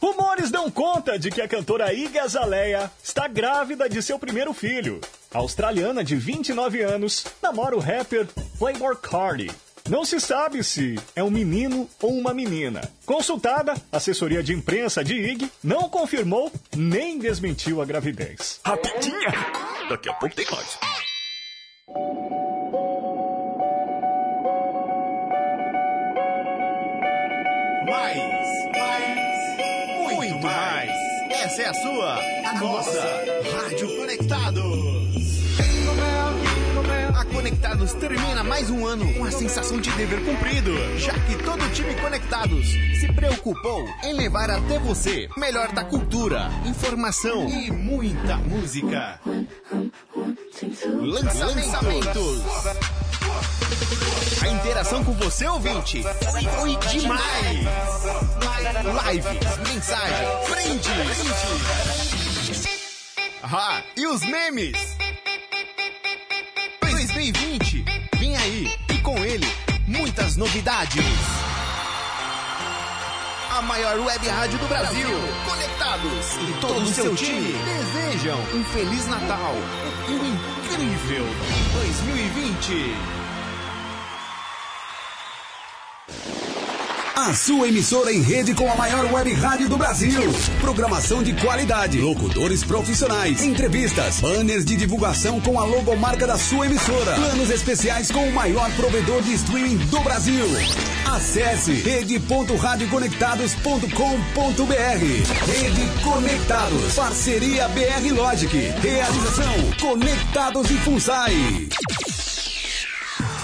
Rumores dão conta de que a cantora Iggy Azalea está grávida de seu primeiro filho. A australiana de 29 anos namora o rapper Playboy Cardi. Não se sabe se é um menino ou uma menina. Consultada, a assessoria de imprensa de Iggy não confirmou nem desmentiu a gravidez. Rapidinha! Daqui a pouco tem mais. Mais, mais, muito mais. Essa é a sua, a nossa Rádio Conectados. A Conectados termina mais um ano com a sensação de dever cumprido, já que todo o time Conectados se preocupou em levar até você melhor da cultura, informação e muita música. Lançamentos. A interação com você, ouvinte, foi, foi demais. Lives, mensagens, brindes. Ah, e os memes? 2020, vem aí e com ele muitas novidades. A maior web rádio do Brasil, conectados e todo o seu time desejam um feliz Natal um incrível 2020. A sua emissora em rede com a maior web rádio do Brasil. Programação de qualidade, locutores profissionais, entrevistas, banners de divulgação com a logomarca da sua emissora, planos especiais com o maior provedor de streaming do Brasil. Acesse rede.radioconectados.com.br. Rede Conectados. Parceria BR Logic. Realização Conectados e Funsai.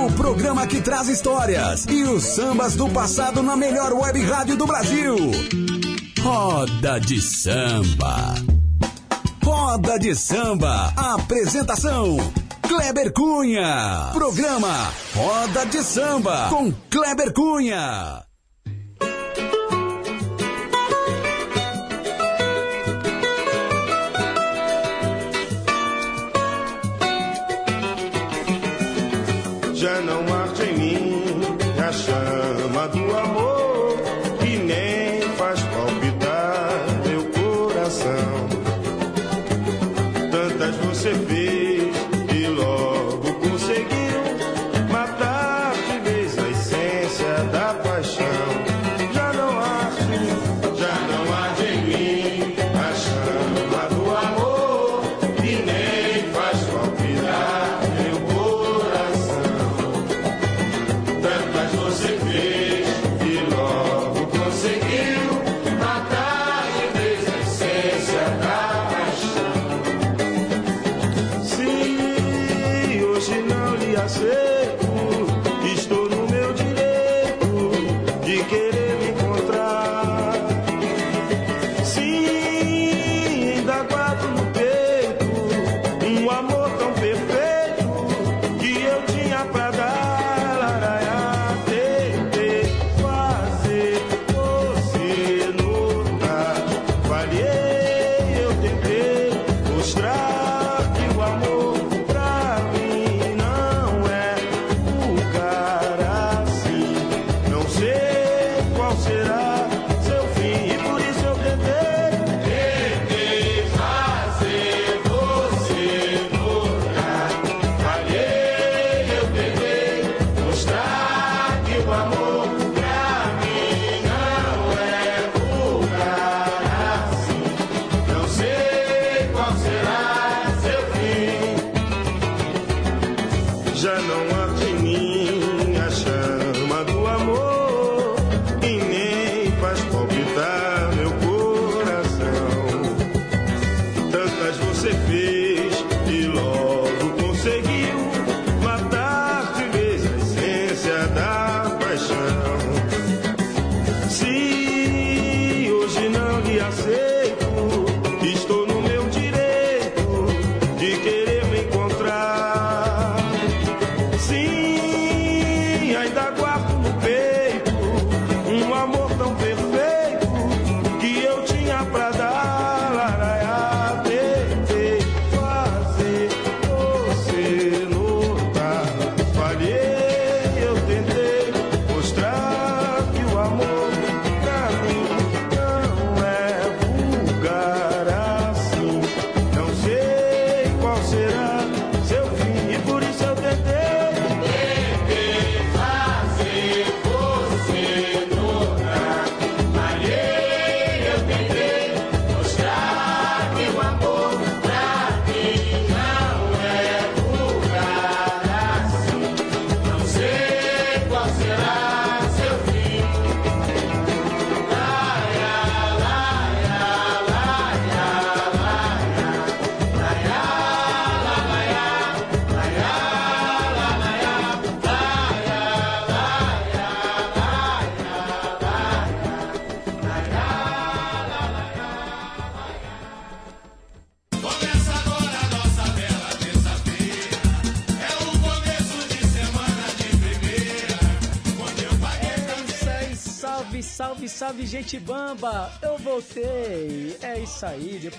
O programa que traz histórias e os sambas do passado na melhor web rádio do Brasil. Roda de Samba. Roda de Samba. Apresentação. Kleber Cunha. Programa Roda de Samba com Kleber Cunha. Já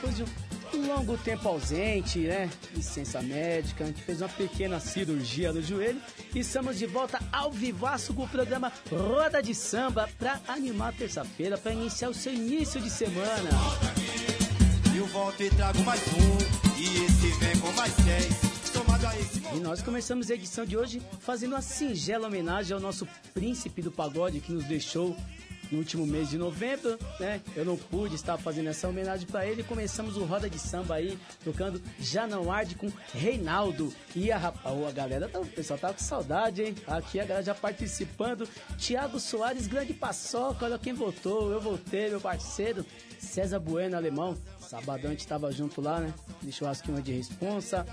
depois de um longo tempo ausente, né? Licença médica, a gente fez uma pequena cirurgia no joelho e estamos de volta ao vivaço com o programa Roda de Samba para animar terça-feira, para iniciar o seu início de semana. Eu volto e trago mais um, e esse vem com mais dez. E nós começamos a edição de hoje fazendo uma singela homenagem ao nosso príncipe do pagode que nos deixou no último mês de novembro, né? Eu não pude estar fazendo essa homenagem para ele. Começamos o Roda de Samba aí, tocando Já Não Arde com Reinaldo. E a, a galera, tá- o pessoal tá com saudade, hein? Aqui a galera já participando. Tiago Soares, grande paçoca, olha quem votou. Eu voltei, meu parceiro. César Bueno, alemão. Sabadão a gente tava junto lá, né? De churrasquinho de responsa.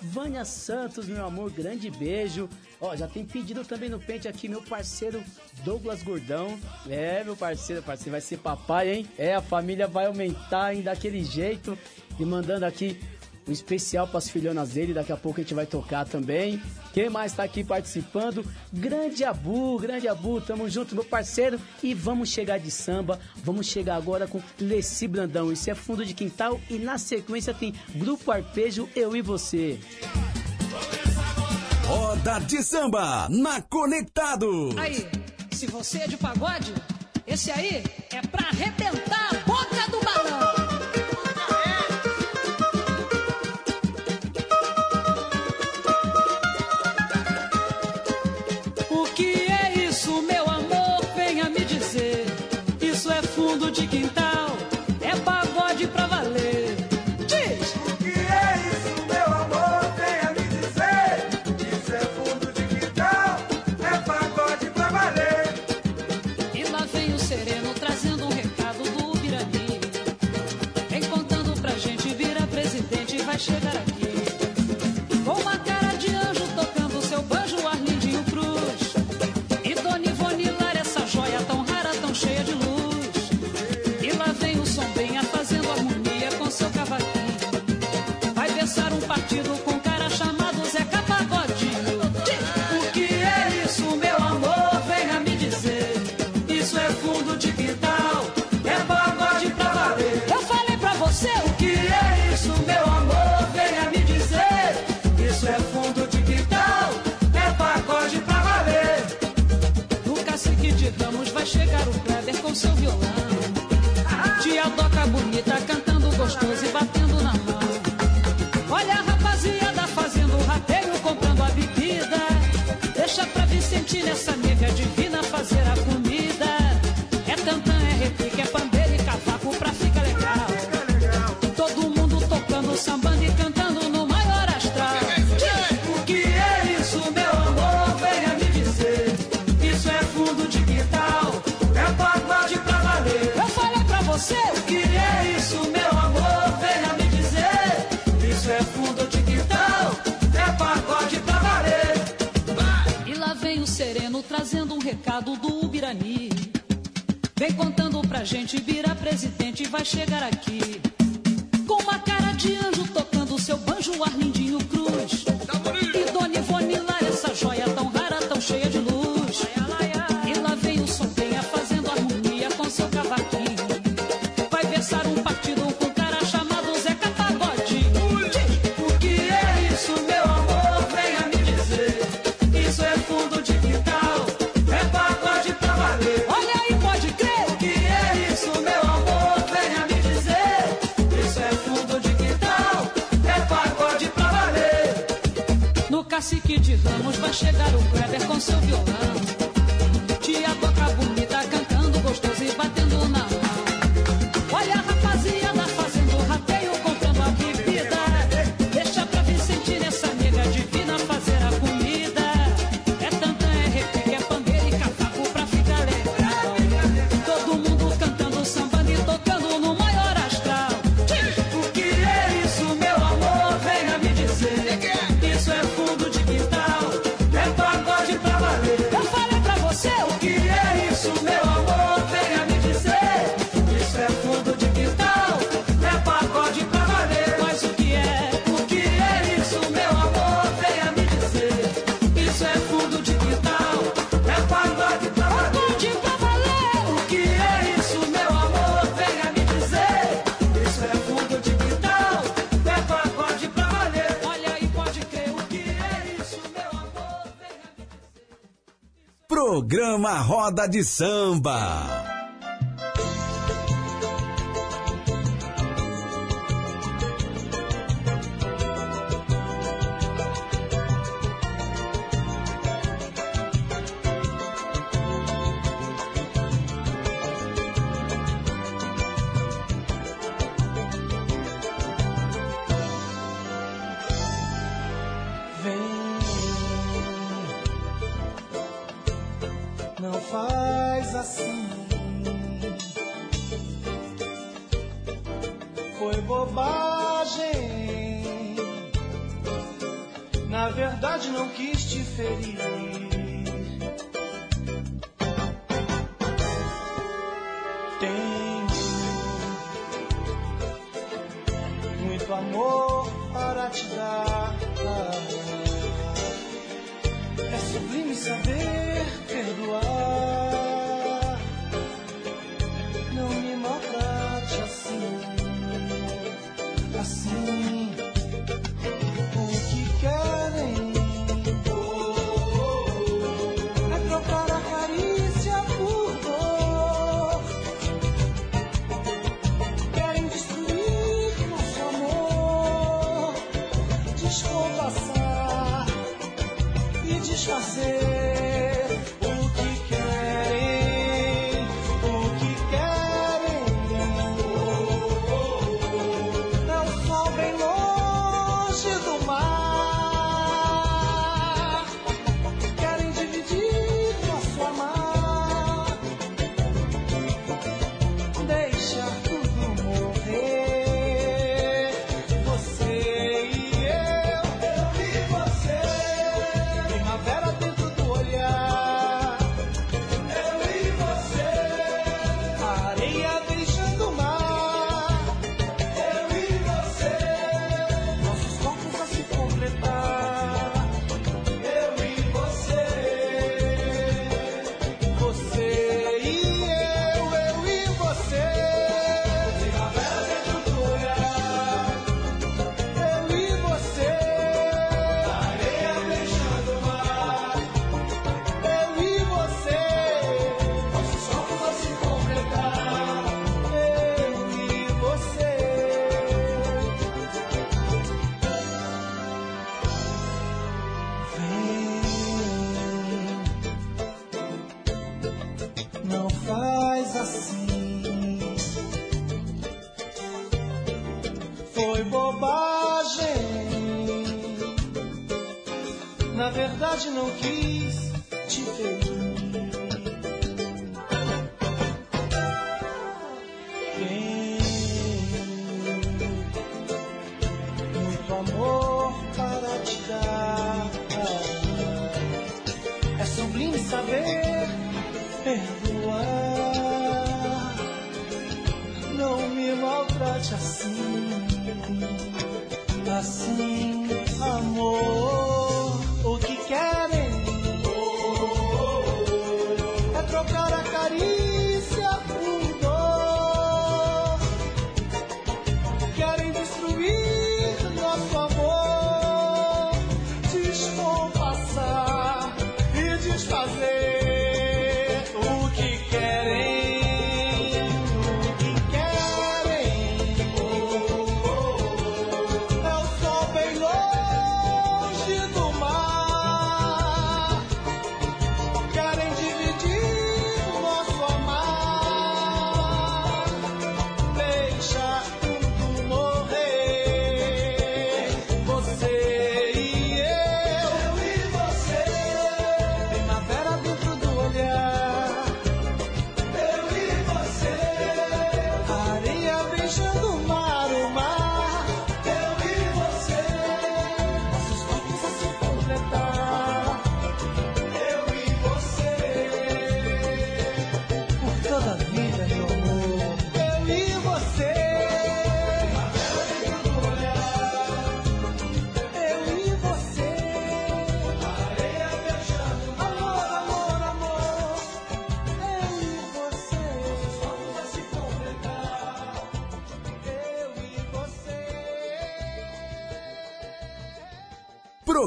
Vânia Santos, meu amor, grande beijo. Ó, já tem pedido também no pente aqui, meu parceiro Douglas Gordão. É, meu parceiro, parceiro vai ser papai, hein? É, a família vai aumentar ainda daquele jeito. E mandando aqui um especial para as filhonas dele, daqui a pouco a gente vai tocar também. Quem mais tá aqui participando? Grande Abu, grande Abu, tamo junto, meu parceiro. E vamos chegar de samba, vamos chegar agora com Leci Brandão. Isso é fundo de quintal e na sequência tem Grupo Arpejo, Eu e Você. Roda de samba na Conectado. Aí, se você é de pagode, esse aí é pra arrebentar parece que te vamos, vai chegar o Kleber com seu violão. programa Roda de Samba. na verdade não quis te ferir. Tenho muito amor para te dar. É sublime saber.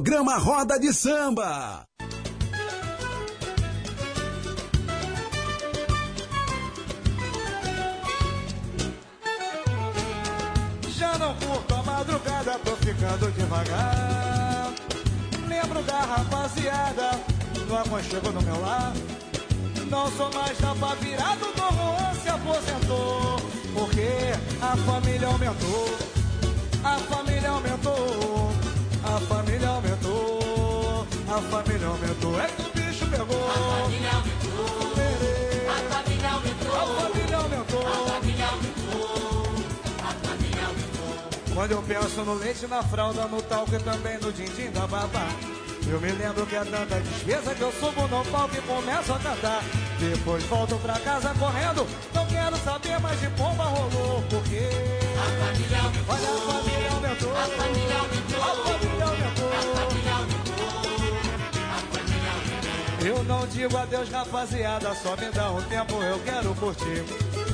Programa Roda de Samba. No leite, na fralda, no talco e também no din-din da babá. Eu me lembro que é tanta despesa que eu subo no palco e começo a cantar. Depois volto pra casa correndo, não quero saber mais de pomba rolou, porque a família aumentou. Olha, a família aumentou. A família aumentou. A família aumentou. A família aumentou. Eu não digo adeus, rapaziada, só me dá um tempo, eu quero curtir.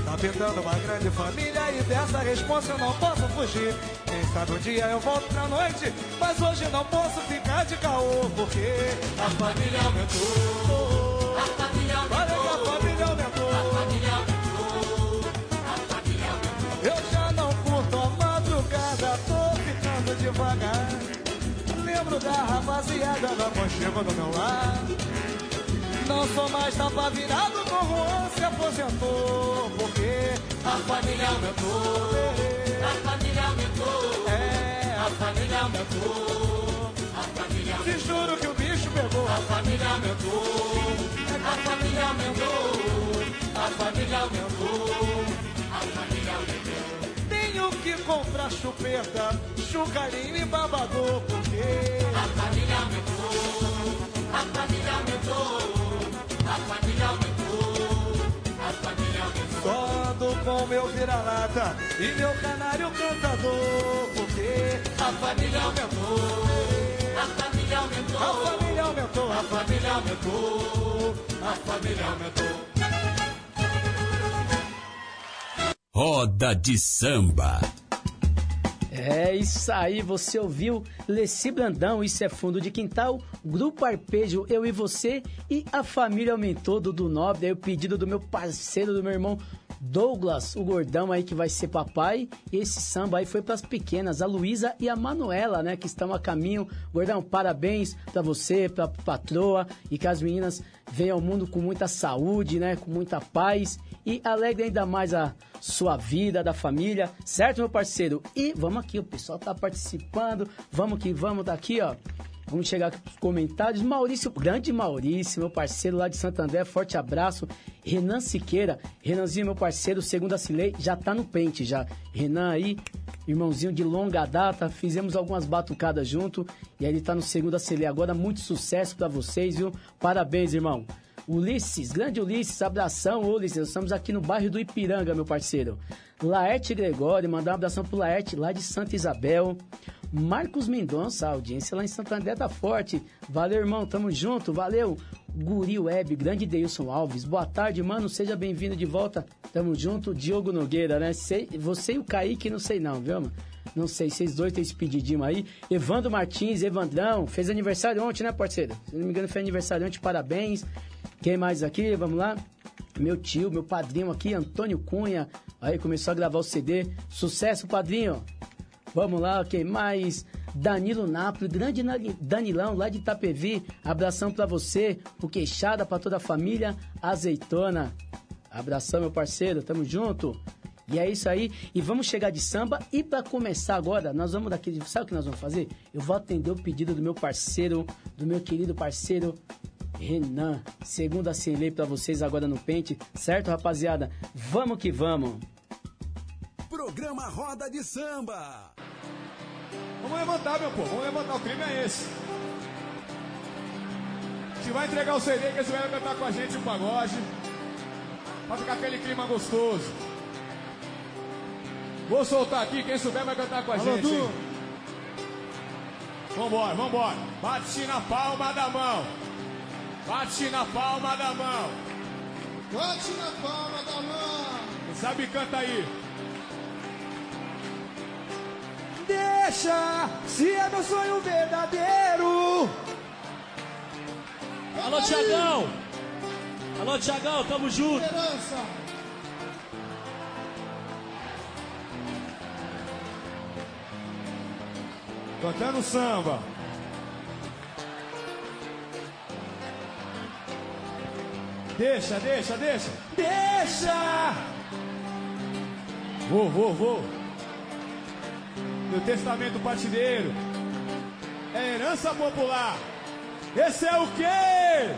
Tá pintando uma grande família e dessa resposta eu não posso fugir. Sabe um dia eu volto pra noite, mas hoje não posso ficar de caô, porque a família aumentou. A família aumentou. Olha que a família aumentou. A família aumentou. A família aumentou. Eu já não curto a madrugada, tô ficando devagar. Lembro da rapaziada no aconchego do meu lar. Não sou mais tapa virado, Dom Juan se aposentou. Porque a família aumentou. A família família aumentou. A família aumentou. Te juro que o bicho pegou. A família aumentou. A família aumentou. A família aumentou. A família aumentou. Tenho que comprar chupeta, chucarinho e babador. Porque a família aumentou. A família aumentou. A família aumentou, a família aumentou. Só ando com meu vira-lata e meu canário cantador, porque a família aumentou. A família aumentou. A família aumentou, a família aumentou. A família aumentou. Roda de samba. É isso aí, você ouviu Leci Brandão, Isso é Fundo de Quintal, Grupo Arpejo, Eu e Você e a Família Aumentou do, do Nobre, aí o pedido do meu parceiro, do meu irmão Douglas, o gordão aí que vai ser papai. E esse samba aí foi pras pequenas, a Luísa e a Manuela, né? Que estão a caminho. Gordão, parabéns pra você, pra patroa. E que as meninas venham ao mundo com muita saúde, né? Com muita paz. E alegre ainda mais a sua vida, da família. Certo, meu parceiro? E vamos aqui, o pessoal tá participando. Vamos que vamos, tá aqui, ó. Vamos chegar aqui pros comentários. Maurício, grande Maurício, meu parceiro lá de Santo André, forte abraço. Renan Siqueira, Renanzinho, meu parceiro, segundo a Cilei, já tá no pente já. Renan aí, irmãozinho de longa data, fizemos algumas batucadas junto e aí ele tá no segundo a Cilei agora. Muito sucesso pra vocês, viu? Parabéns, irmão. Ulisses, grande Ulisses, abração, Ulisses. Estamos aqui no bairro do Ipiranga, meu parceiro. Laerte Gregório, mandar um abração pro Laerte, lá de Santa Isabel. Marcos Mendonça, a audiência lá em Santo André tá forte. Valeu, irmão, tamo junto, valeu. Guri Web, grande Deilson Alves, boa tarde, mano, seja bem-vindo de volta. Tamo junto, Diogo Nogueira, né? Sei, você e o Kaique, não sei não, viu, mano? Não sei, vocês dois têm esse pedidinho aí. Evandro Martins, Evandrão, fez aniversário ontem, né, parceiro? Se não me engano, fez aniversário ontem, parabéns. Quem mais aqui? Vamos lá. Meu tio, meu padrinho aqui, Antônio Cunha. Aí começou a gravar o CD. Sucesso, padrinho. Vamos lá, quem mais? Danilo Napoli, grande Danilão, lá de Itapevi. Abração pra você, pro Queixada, pra toda a família. Azeitona. Abração, meu parceiro, tamo junto. E é isso aí. E vamos chegar de samba. E pra começar agora, nós vamos daquele. Sabe o que nós vamos fazer? Eu vou atender o pedido do meu parceiro, do meu querido parceiro Renan. Segunda Celei pra vocês agora no pente. Certo, rapaziada? Vamos que vamos. Programa Roda de Samba. Vamos levantar, meu povo. Vamos levantar. O crime é esse. Se vai entregar o CD, que você vai cantar com a gente o pagode. Pra ficar aquele clima gostoso. Vou soltar aqui, quem souber vai cantar com a Alô, gente. Vambora, vambora. Bate na palma da mão. Bate na palma da mão. Bate na palma da mão. Quem sabe canta aí. Deixa, se é meu sonho verdadeiro. Alô, Tiagão! Alô, Tiagão, tamo junto! Esperança. Cantando samba. Deixa, deixa, deixa. Deixa, Vou, vou, vou. Meu testamento partideiro é herança popular. Esse é o quê?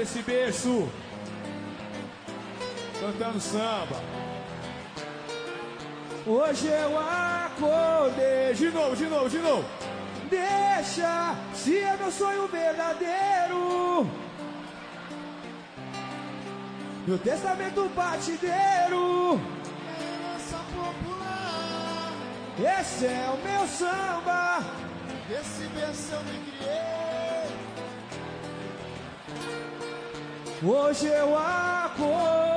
Esse berço. Cantando samba. hoje eu acordei. De novo, de novo, de novo. Deixa, se é meu sonho verdadeiro. Meu testamento batideiro. Herança popular. Esse é o meu samba. Desse berço eu me criei. Hoje eu acordei.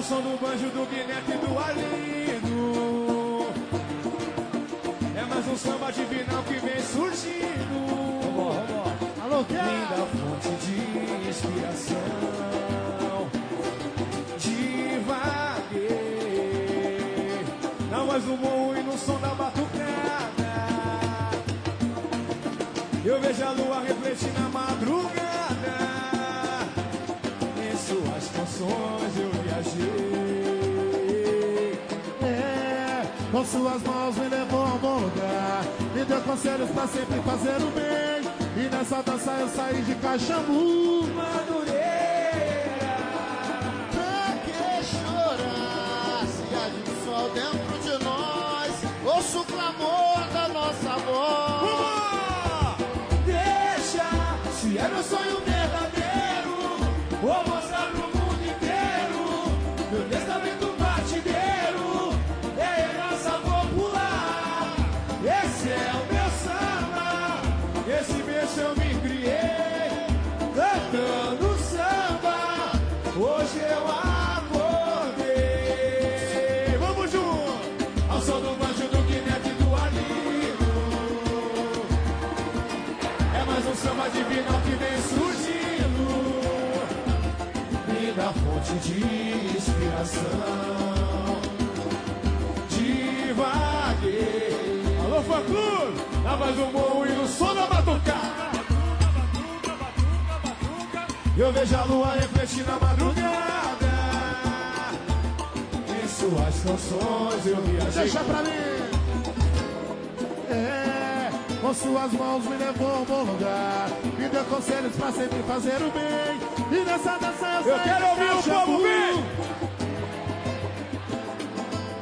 Ao som do banjo do Guineto e do Arlindo. É mais um samba divinal que vem surgindo. Alô, quem? Linda fonte de inspiração. Divaguei na voz do morro e no som da batucada. Eu vejo a lua refletir na madrugada. Em suas canções eu viajei. É, com suas mãos me levou a bom lugar. Me deu conselhos pra sempre fazer o bem. E nessa dança eu saí de Caxambu. Madureira. Pra que chorar se de um sol dentro fonte de inspiração. Devaguei. Alô, fã clube! Na voz do morro e no som da batucada. Eu vejo a lua refletir na madrugada. Em suas canções eu viajei. Deixa pra mim. É, com suas mãos me levou a um bom lugar. Me deu conselhos pra sempre fazer o bem. E nessa dança eu, Eu quero ouvir o povo bem.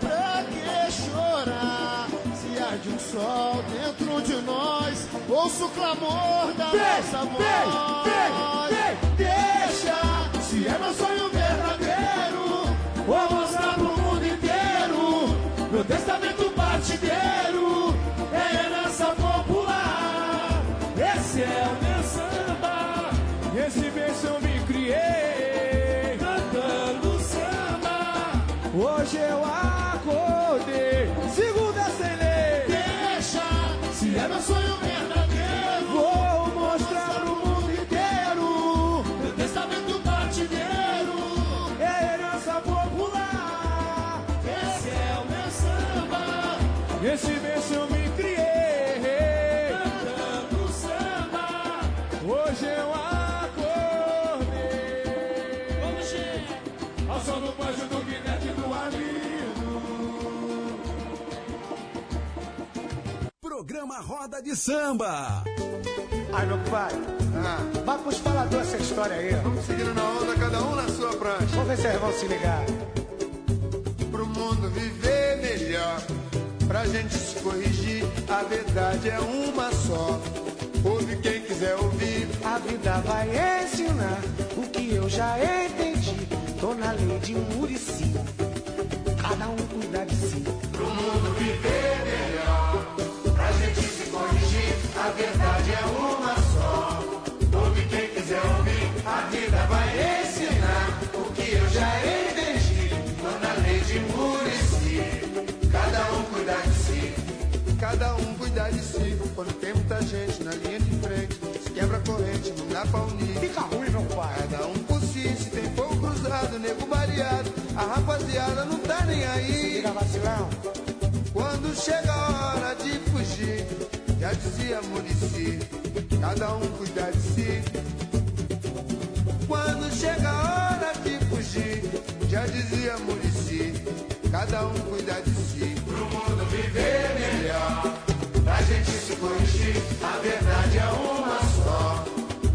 Pra que chorar se arde um sol dentro de nós? Ouço o clamor da Vem, nossa voz. vem, vem, vem. Deixa, se é meu sonho verdadeiro, vou mostrar pro mundo inteiro. Meu testamento partideiro Programa Roda de Samba. Ai, meu pai. Vai pros faladores essa história aí. Vamos seguindo na onda, cada um na sua prancha. Vamos ver se eles vão se ligar. Pro mundo viver melhor, pra gente se corrigir, a verdade é uma só. Ouve quem quiser ouvir. A vida vai ensinar o que eu já entendi. Tô na lei de Murici. Cada um cuida quando tem muita gente na linha de frente, se quebra a corrente, não dá pra unir. Fica ruim, meu pai. Cada um por si, se tem fogo cruzado, nego baleado, a rapaziada não tá nem aí. Liga vacilão. Quando chega a hora de fugir, já dizia Murici, cada um cuida de si. Quando chega a hora de fugir, já dizia Murici, cada um cuida de si. Se corrigir, a verdade é uma só.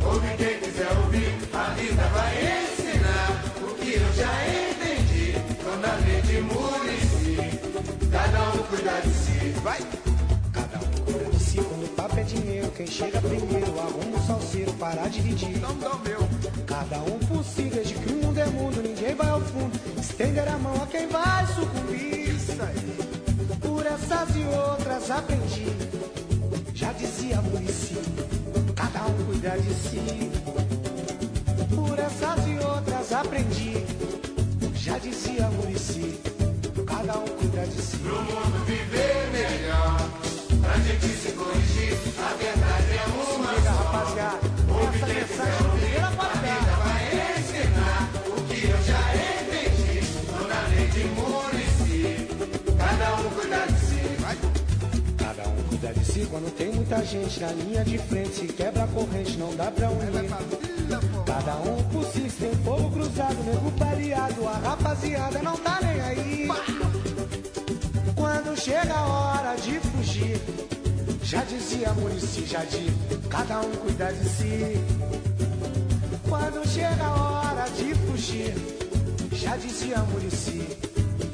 Ouve quem quiser ouvir, a vida vai ensinar o que eu já entendi. Tô na lei de Murici, cada um cuida de si. Vai! Cada um cuida de si quando o papo é dinheiro. Quem chega primeiro arruma o salseiro para dividir. Não dá meu. Cada um por si, desde que o mundo é mundo, ninguém vai ao fundo. Estender a mão a quem vai sucumbir. Isso aí. Por essas e outras aprendi. Já dizia Murici, cada um cuida de si. Por essas e outras aprendi. Já dizia Murici, cada um cuida de si. Pro mundo viver melhor, pra gente se corrigir, a verdade é uma Liga, só. rapaziada, essa mensagem primeira quando tem muita gente na linha de frente. Se quebra a corrente, não dá pra unir. Cada um por si, tem fogo cruzado, nego baleado. A rapaziada não tá nem aí. Quando chega a hora de fugir, já dizia Murici Jardim, cada um cuida de si. Quando chega a hora de fugir, já dizia Murici,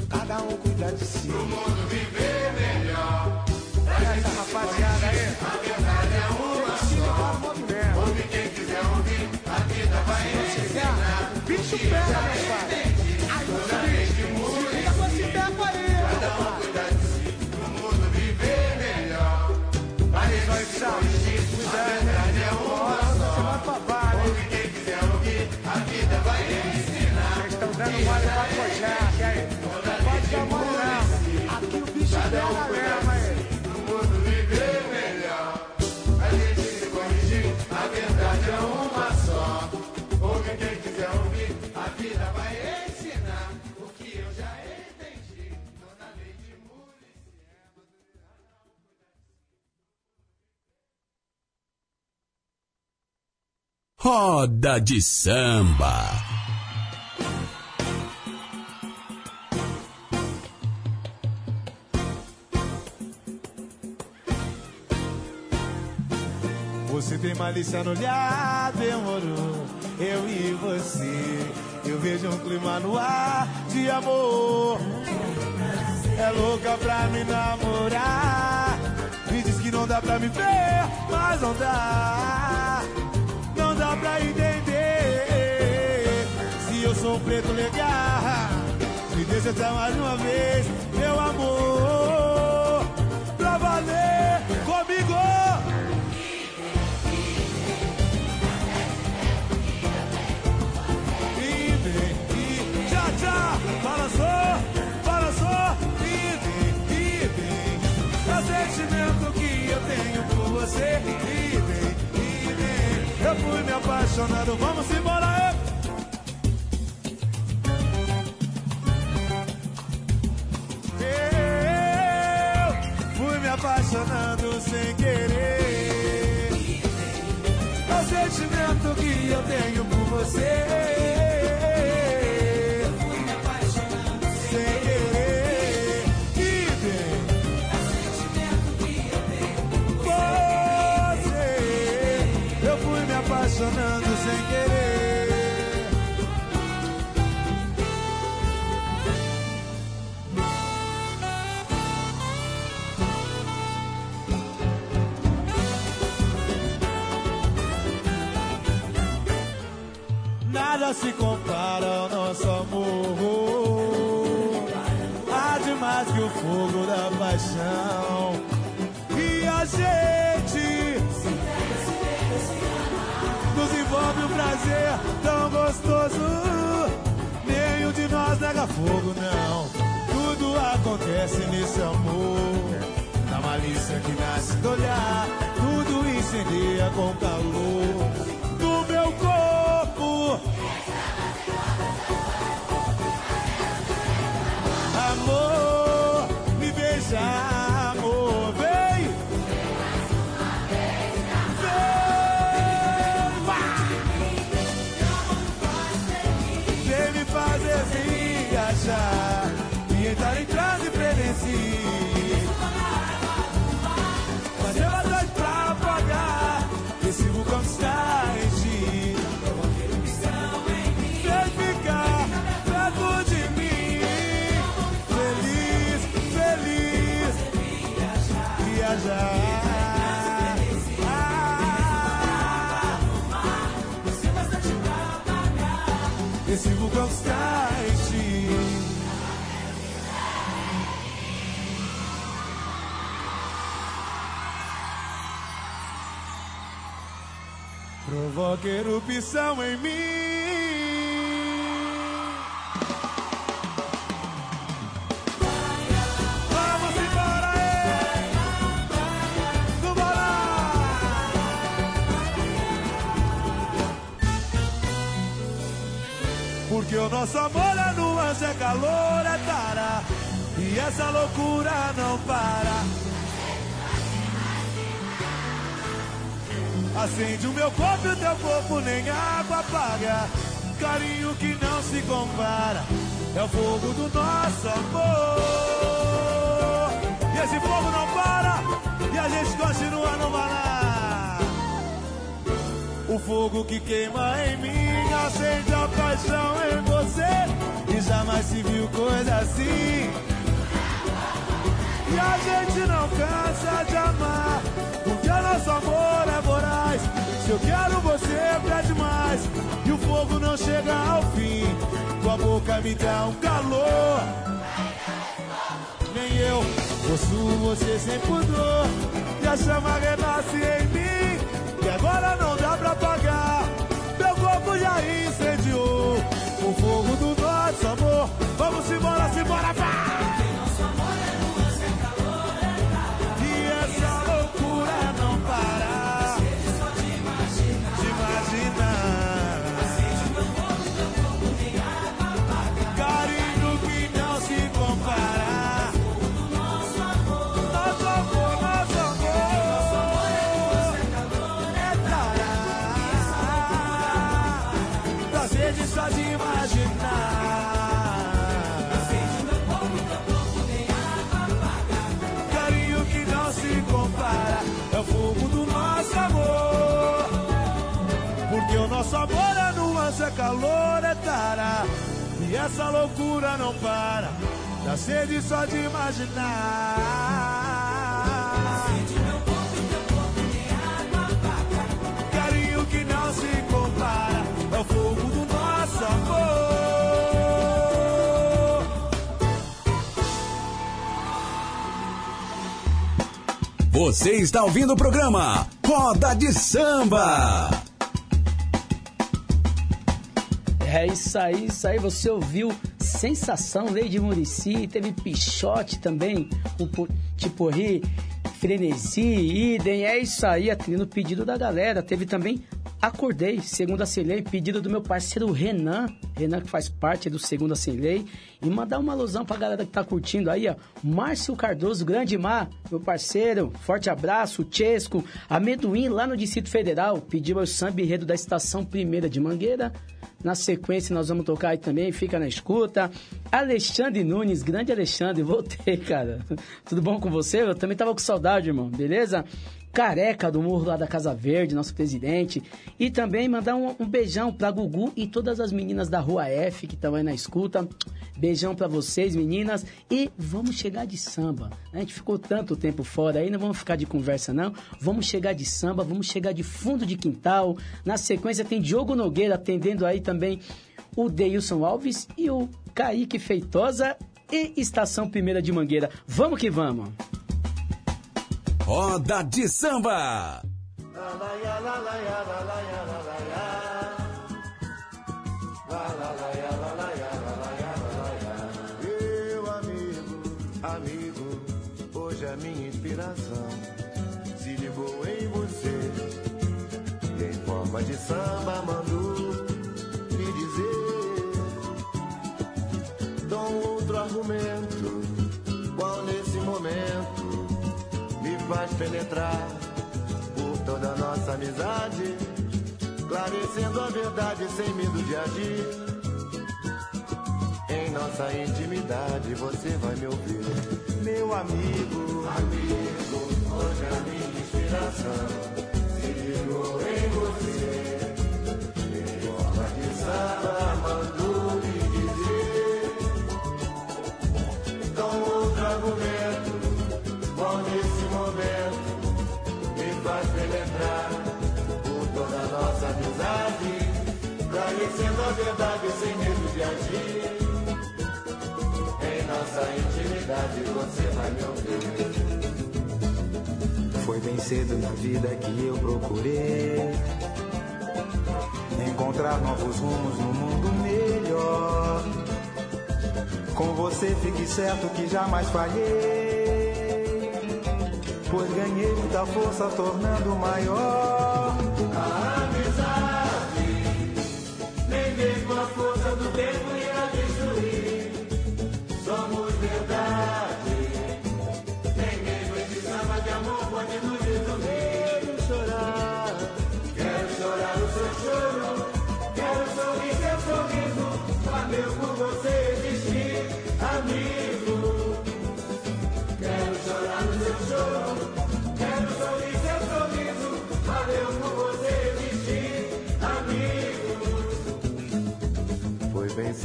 cada um cuida de si. Pro mundo viver melhor, essa rapaziada aí, a verdade é uma só. Ouve quem quiser ouvir, a vida vai ensinar bicho pega, meu pai. Aí, meu pai. cuida de si, pro mundo viver melhor. Se corrigir, a verdade é uma Roda de samba. Você tem malícia no olhar, demorou. Eu e você, eu vejo um clima no ar de amor. É louca pra me namorar. Me diz que não dá pra me ver, mas não dá. Dá pra entender. Se eu sou um preto legal, me deixa até mais uma vez, meu amor. Pra valer comigo. E vem, e já, já, balançou, balançou, e vem, e vem. É o sentimento que eu tenho por você, e e. Eu fui me apaixonando, vamos embora, é. Eu fui me apaixonando sem querer. É o sentimento que eu tenho por você. Fogo, não. Tudo acontece nesse amor. Na malícia que nasce do olhar, tudo incendeia com Provoca erupção em mim. Vamos embora, ei! Vambora! Porque o nosso amor é nuance, é calor, é tara. E essa loucura não para. Acende o meu corpo e o teu corpo nem água apaga. Carinho que não se compara. É o fogo do nosso amor. E esse fogo não para. E a gente continua no parar. O fogo que queima em mim acende a paixão em você. E jamais se viu coisa assim. E a gente não cansa de amar, nosso amor é voraz. Se eu quero você, pede mais. E o fogo não chega ao fim. Tua boca me dá um calor. Nem eu possuo você sem pudor. E a chama renasce em mim. E agora não dá pra apagar. Meu corpo já incendiou o fogo do nosso amor. Vamos embora, simbora, vá! E calor, é tara. E essa loucura não para. Da sede só de imaginar. Carinho que não se compara é o fogo do nosso amor. Você está ouvindo o programa Roda de Samba. É isso aí, isso aí. Você ouviu Sensação, de Murici, teve Pichote também, o Pu- Tiporri, Frenesi, Idem. É isso aí, atendendo o pedido da galera. Teve também Acordei, Segunda Sem Lei, pedido do meu parceiro Renan, Renan que faz parte do Segunda Sem Lei. E mandar uma alusão pra galera que tá curtindo aí, ó. Márcio Cardoso, Grande Mar, meu parceiro, forte abraço, Chesco, Amendoim lá no Distrito Federal, pediu o samba enredo da Estação Primeira de Mangueira. Na sequência, nós vamos tocar aí também, fica na escuta. Alexandre Nunes, grande Alexandre, voltei, cara. Tudo bom com você? Eu também tava com saudade, irmão, beleza? Careca do Morro lá da Casa Verde, nosso presidente. E também mandar um, um beijão pra Gugu e todas as meninas da Rua F que estão aí na escuta. Beijão pra vocês, meninas. E vamos chegar de samba. A gente ficou tanto tempo fora aí, não vamos ficar de conversa, não. Vamos chegar de samba, vamos chegar de fundo de quintal. Na sequência tem Diogo Nogueira atendendo aí também o Deilson Alves e o Kaique Feitosa e Estação Primeira de Mangueira. Vamos que vamos! Roda de Samba. Penetrar por toda a nossa amizade, esclarecendo a verdade sem medo de agir. Em nossa intimidade você vai me ouvir, meu amigo, amigo, hoje a minha inspiração se ligou em você. Em forma de samba mandou me dizer, com outro argumento, sem medo de agir. Em nossa intimidade você vai me ouvir. Foi bem cedo na vida que eu procurei encontrar novos rumos no mundo melhor. Com você fique certo que jamais falhei, pois ganhei muita força tornando maior. A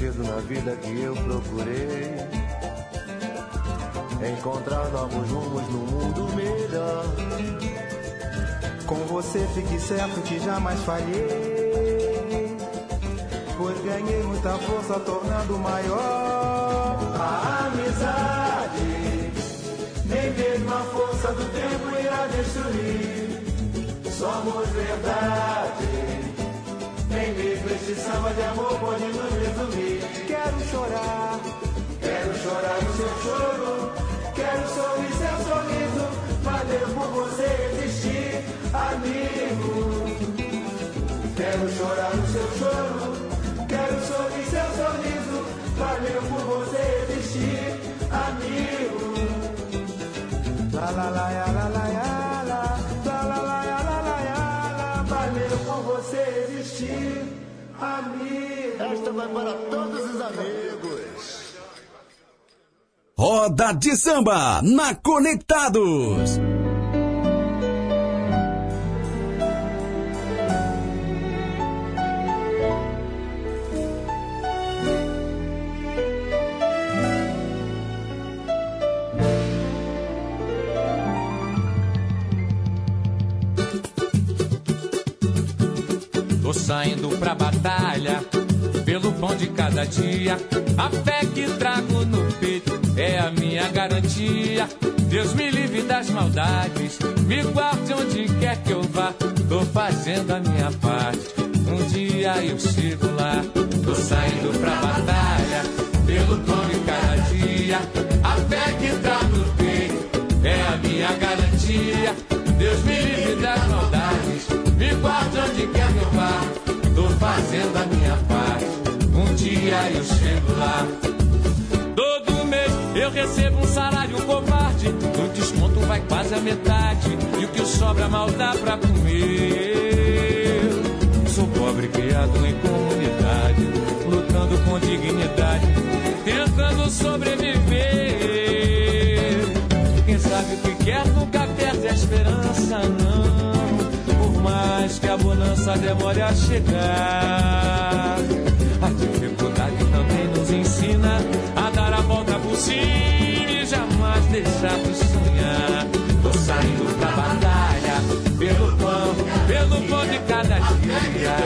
Cedo na vida que eu procurei encontrar novos rumos no mundo melhor. Com você fique certo que jamais falhei, pois ganhei muita força tornando maior. A amizade, nem mesmo a força do tempo irá destruir. Somos verdade, nem mesmo este samba de amor pode nos resumir. Quero chorar, quero chorar o seu choro, quero sorrir seu sorriso, valeu por você existir, amigo. Quero chorar o seu choro, quero sorrir seu sorriso, valeu por você existir, amigo. La la la la la la, existir, Esta vai para todos os amigos. Roda de samba na Conectados. Saindo pra batalha pelo pão de cada dia. A fé que trago no peito é a minha garantia. Deus me livre das maldades, me guarde onde quer que eu vá. Tô fazendo a minha parte, um dia eu chego lá. Tô saindo pra batalha pelo pão de cada dia. Dia eu chego lá. Todo mês eu recebo um salário covarde, o desconto vai quase a metade, e o que sobra mal dá pra comer. Sou pobre criado em comunidade, lutando com dignidade, tentando sobreviver. Quem sabe o que quer nunca perde a esperança, não. Por mais que a bonança demore a chegar. A dificuldade também nos ensina a dar a volta por cima e jamais deixar de sonhar. Tô saindo pra batalha pelo pão, pelo pão de cada dia.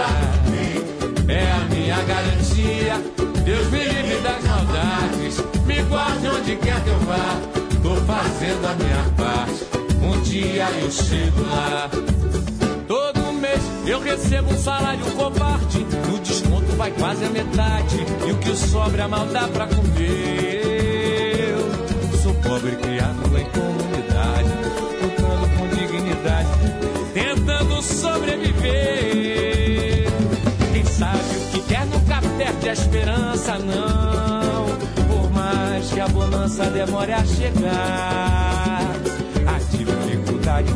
É a minha garantia. Deus me livre das maldades, me guarde onde quer que eu vá. Tô fazendo a minha parte, um dia eu chego lá. Todo mês eu recebo um salário covarde. Vai quase a metade. E o que sobra mal dá pra comer. Eu sou pobre criado em comunidade. Lutando com dignidade. Tentando sobreviver. Quem sabe o que quer nunca perde a esperança, não. Por mais que a bonança demore a chegar.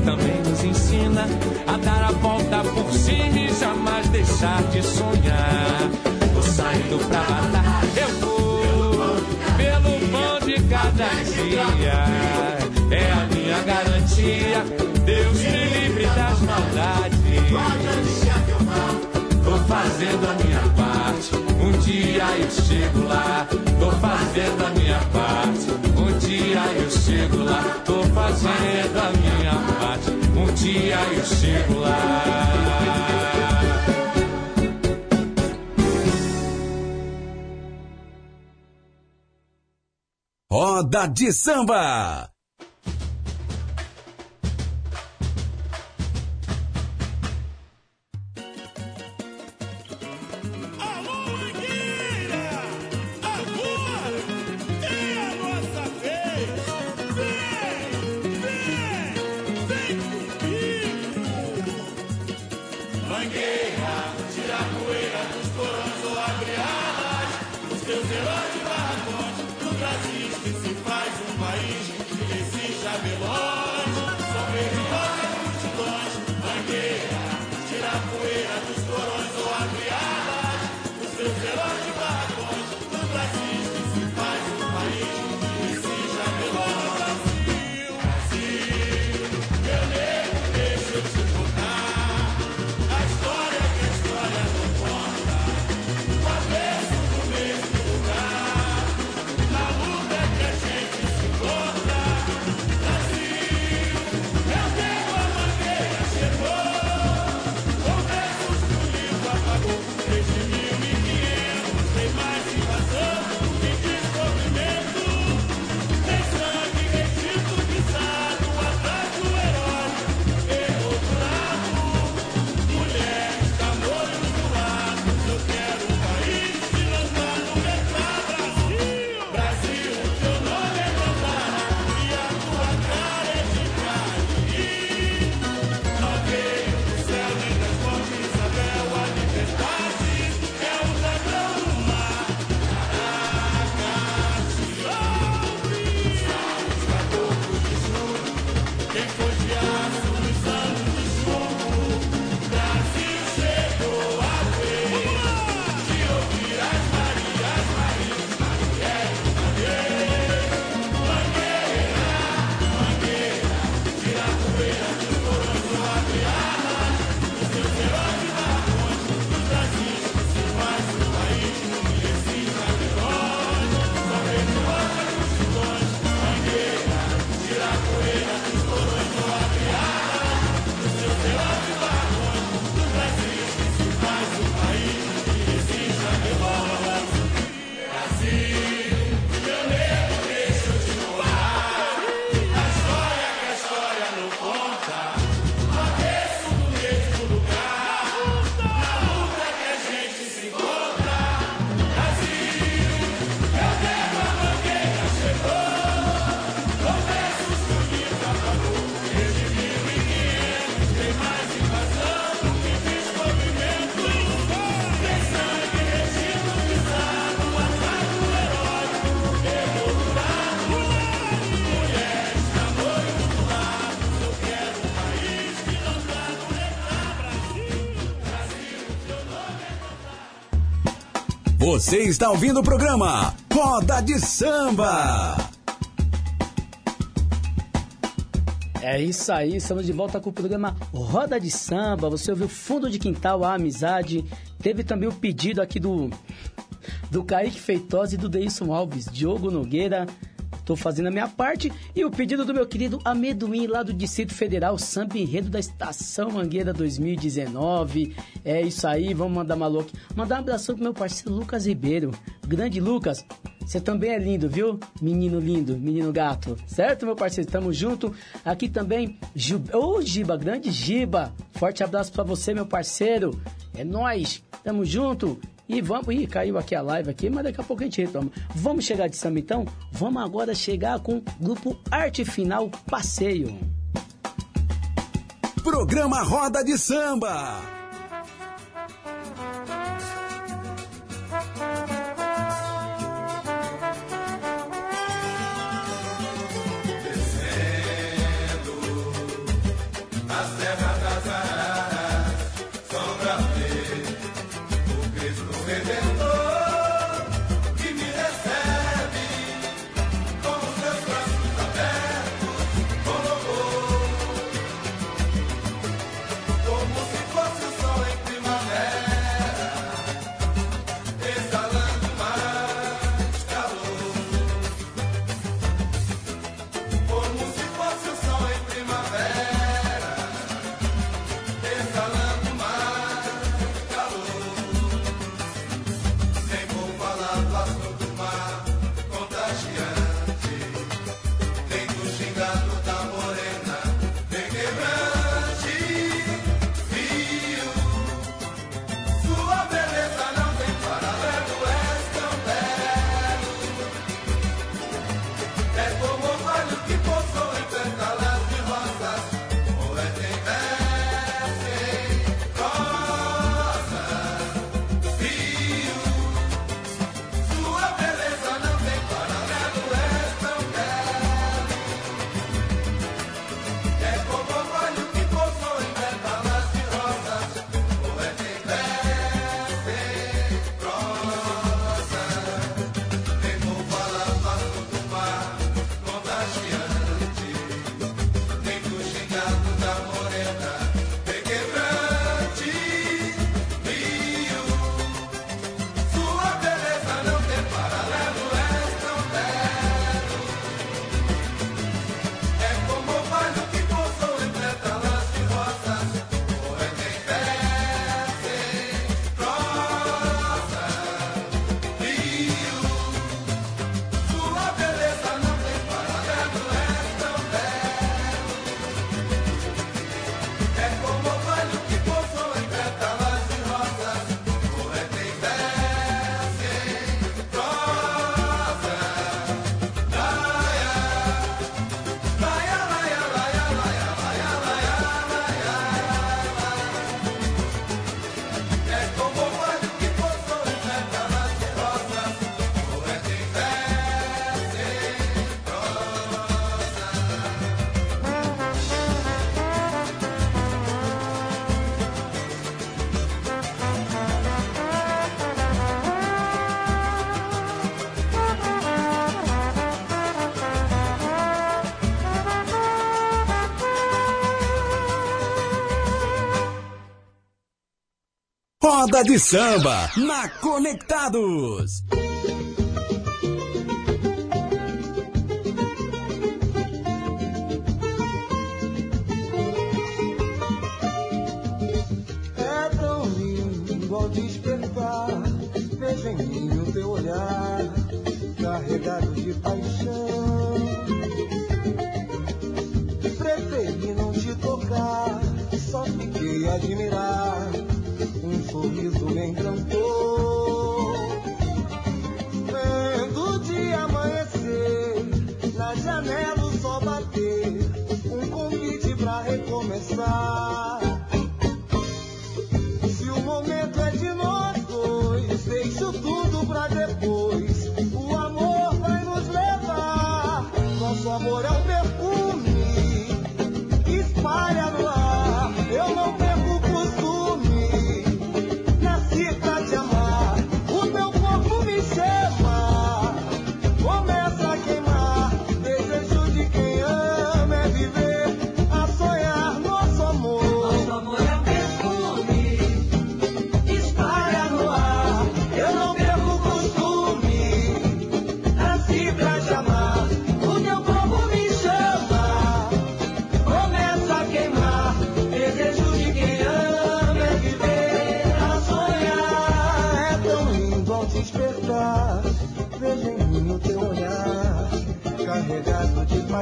Também nos ensina a dar a volta por cima e jamais deixar de sonhar. Tô saindo pra batalha, eu vou pelo pão de cada dia. É a minha garantia. Deus me livre das maldades. Tô fazendo a minha parte. Um dia eu chego lá. Tô fazendo a minha parte. Um dia eu chego lá. Tô fazendo a minha parte. Dia eu chego lá. Roda de samba. Você está ouvindo o programa Roda de Samba. É isso aí, estamos de volta com o programa Roda de Samba. Você ouviu Fundo de Quintal, a Amizade. Teve também o pedido aqui do, do Kaique Feitosa e do Deilson Alves, Diogo Nogueira. Tô fazendo a minha parte. E o pedido do meu querido Amendoim, lá do Distrito Federal, Samba Enredo da Estação Mangueira 2019. É isso aí, vamos mandar maluco. Mandar um abraço pro meu parceiro Lucas Ribeiro. Grande Lucas, você também é lindo, viu? Menino lindo, menino gato. Certo, meu parceiro? Tamo junto. Aqui também, Gil... Ô, Giba, grande Giba. Forte abraço pra você, meu parceiro. É nóis. Tamo junto. E vamos, ih, caiu aqui a live aqui, mas daqui a pouco a gente retoma. Vamos chegar de samba então? Vamos agora chegar com o grupo Arte Final Passeio. Programa Roda de Samba. Roda de Samba na Conectados. É tão lindo ao despertar, vejo em mim o teu olhar, carregado de paixão. Preferi não te tocar, só fiquei a encantou.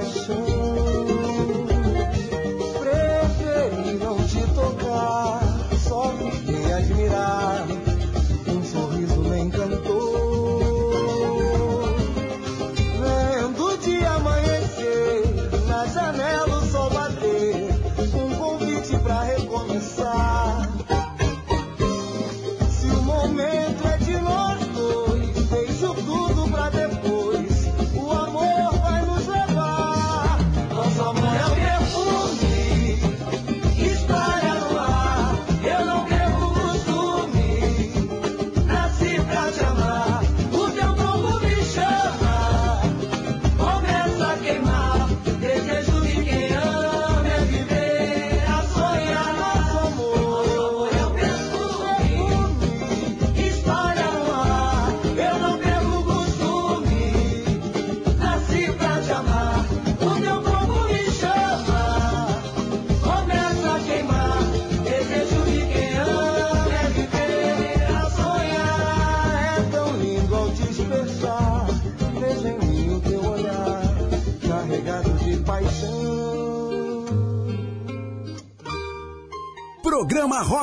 Paixão.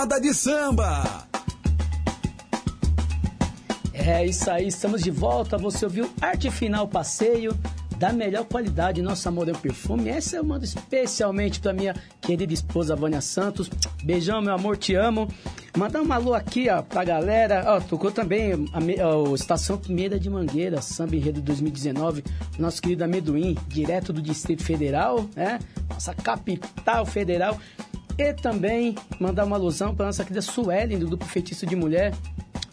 Roda de Samba. É isso aí, estamos de volta. Você ouviu Arte Final Passeio da melhor qualidade. Nosso amor é um perfume. Essa eu mando especialmente pra minha querida esposa Vânia Santos. Beijão, meu amor, te amo. Mandar um alô aqui, ó, pra galera. Ó, tocou também a, o Estação Primeira de Mangueira, Samba Enredo 2019. Nosso querido Amendoim, direto do Distrito Federal, né? Nossa capital federal. E também mandar uma alusão pra nossa querida Suelen, do Grupo Feitiço de Mulher.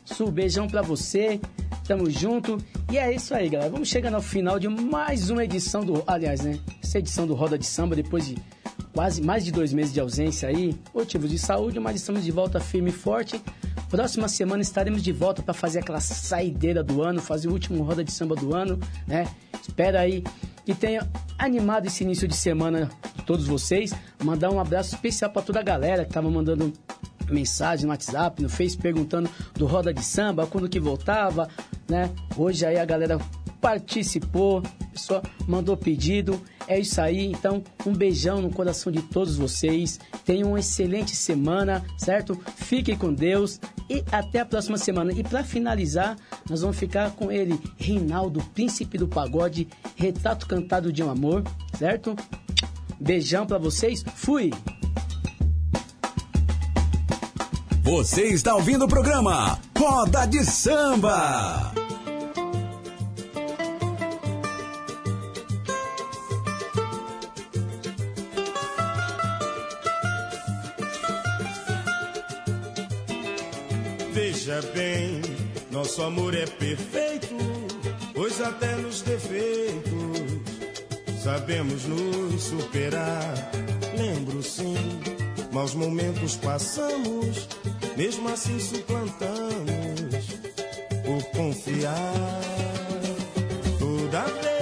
Su, beijão pra você. Tamo junto. E é isso aí, galera. Vamos chegando ao final de mais uma edição do. Aliás, né? Essa edição do Roda de Samba, depois de quase mais de dois meses de ausência aí, motivos de saúde, mas estamos de volta firme e forte. Próxima semana estaremos de volta para fazer aquela saideira do ano, fazer o último Roda de Samba do ano, né? Espera aí que tenha animado esse início de semana todos vocês. Mandar um abraço especial para toda a galera que tava mandando mensagem no WhatsApp, no Face, perguntando do Roda de Samba, quando que voltava, né? Hoje aí a galera participou, só mandou pedido. É isso aí, então um beijão no coração de todos vocês. Tenham uma excelente semana, certo? Fiquem com Deus e até a próxima semana. E para finalizar, nós vamos ficar com ele, Reinaldo, príncipe do pagode, retrato cantado de um amor, certo? Beijão para vocês. Fui. Você está ouvindo o programa Roda de Samba. Veja bem, nosso amor é perfeito, pois até nos defeitos sabemos nos superar. Lembro sim, maus momentos passamos, mesmo assim suplantamos por confiar. Toda vez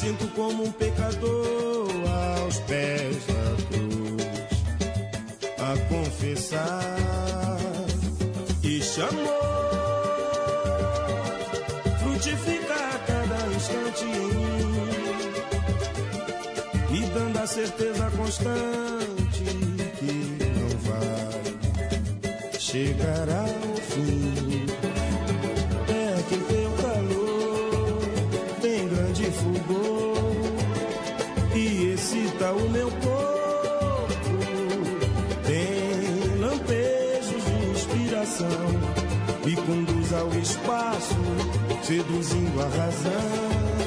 sinto como um pecador aos pés da cruz. A confessar e chamou frutifica a cada instante me dando a certeza constante que não vai chegar espaço, seduzindo a razão.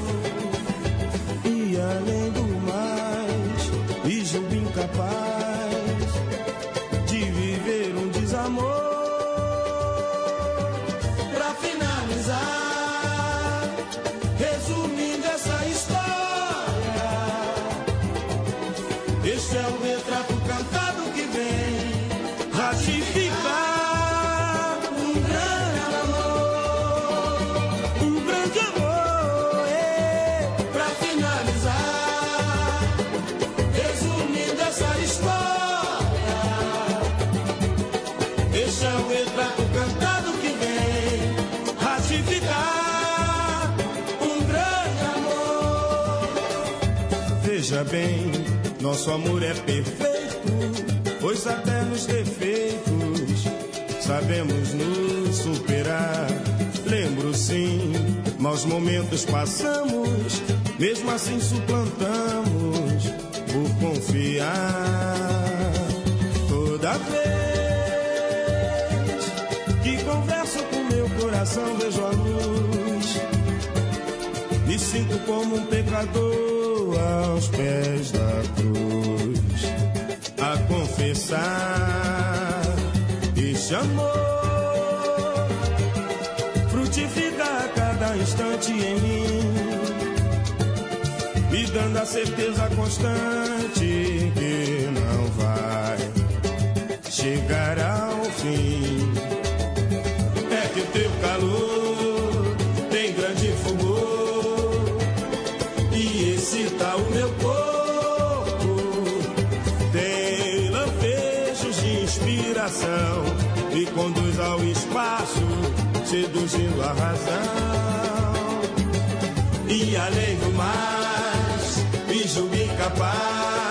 Bem, nosso amor é perfeito, pois até nos defeitos sabemos nos superar. Lembro sim, maus momentos passamos, mesmo assim suplantamos por confiar. Toda vez que converso com meu coração, vejo a luz. Me sinto como um pecador aos pés da cruz. A confessar este amor frutifica a cada instante em mim, me dando a certeza constante que não vai chegar ao fim. É que o teu calor inspiração e conduz ao espaço, seduzindo a razão. E além do mais, julgo incapaz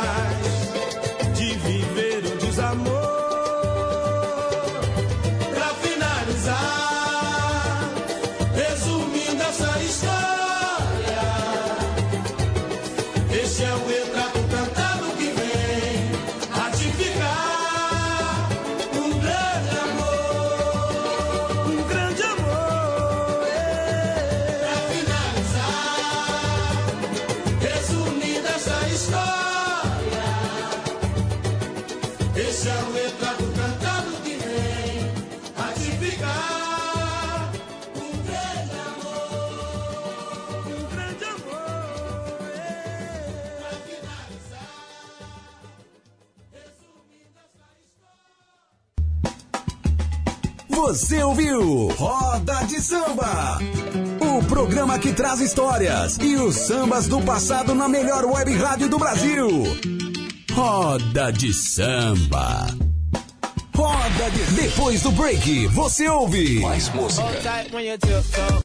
Você ouviu Roda de Samba. O programa que traz histórias e os sambas do passado na melhor web rádio do Brasil. Roda de Samba. Roda de... Depois do break, você ouve... Mais música.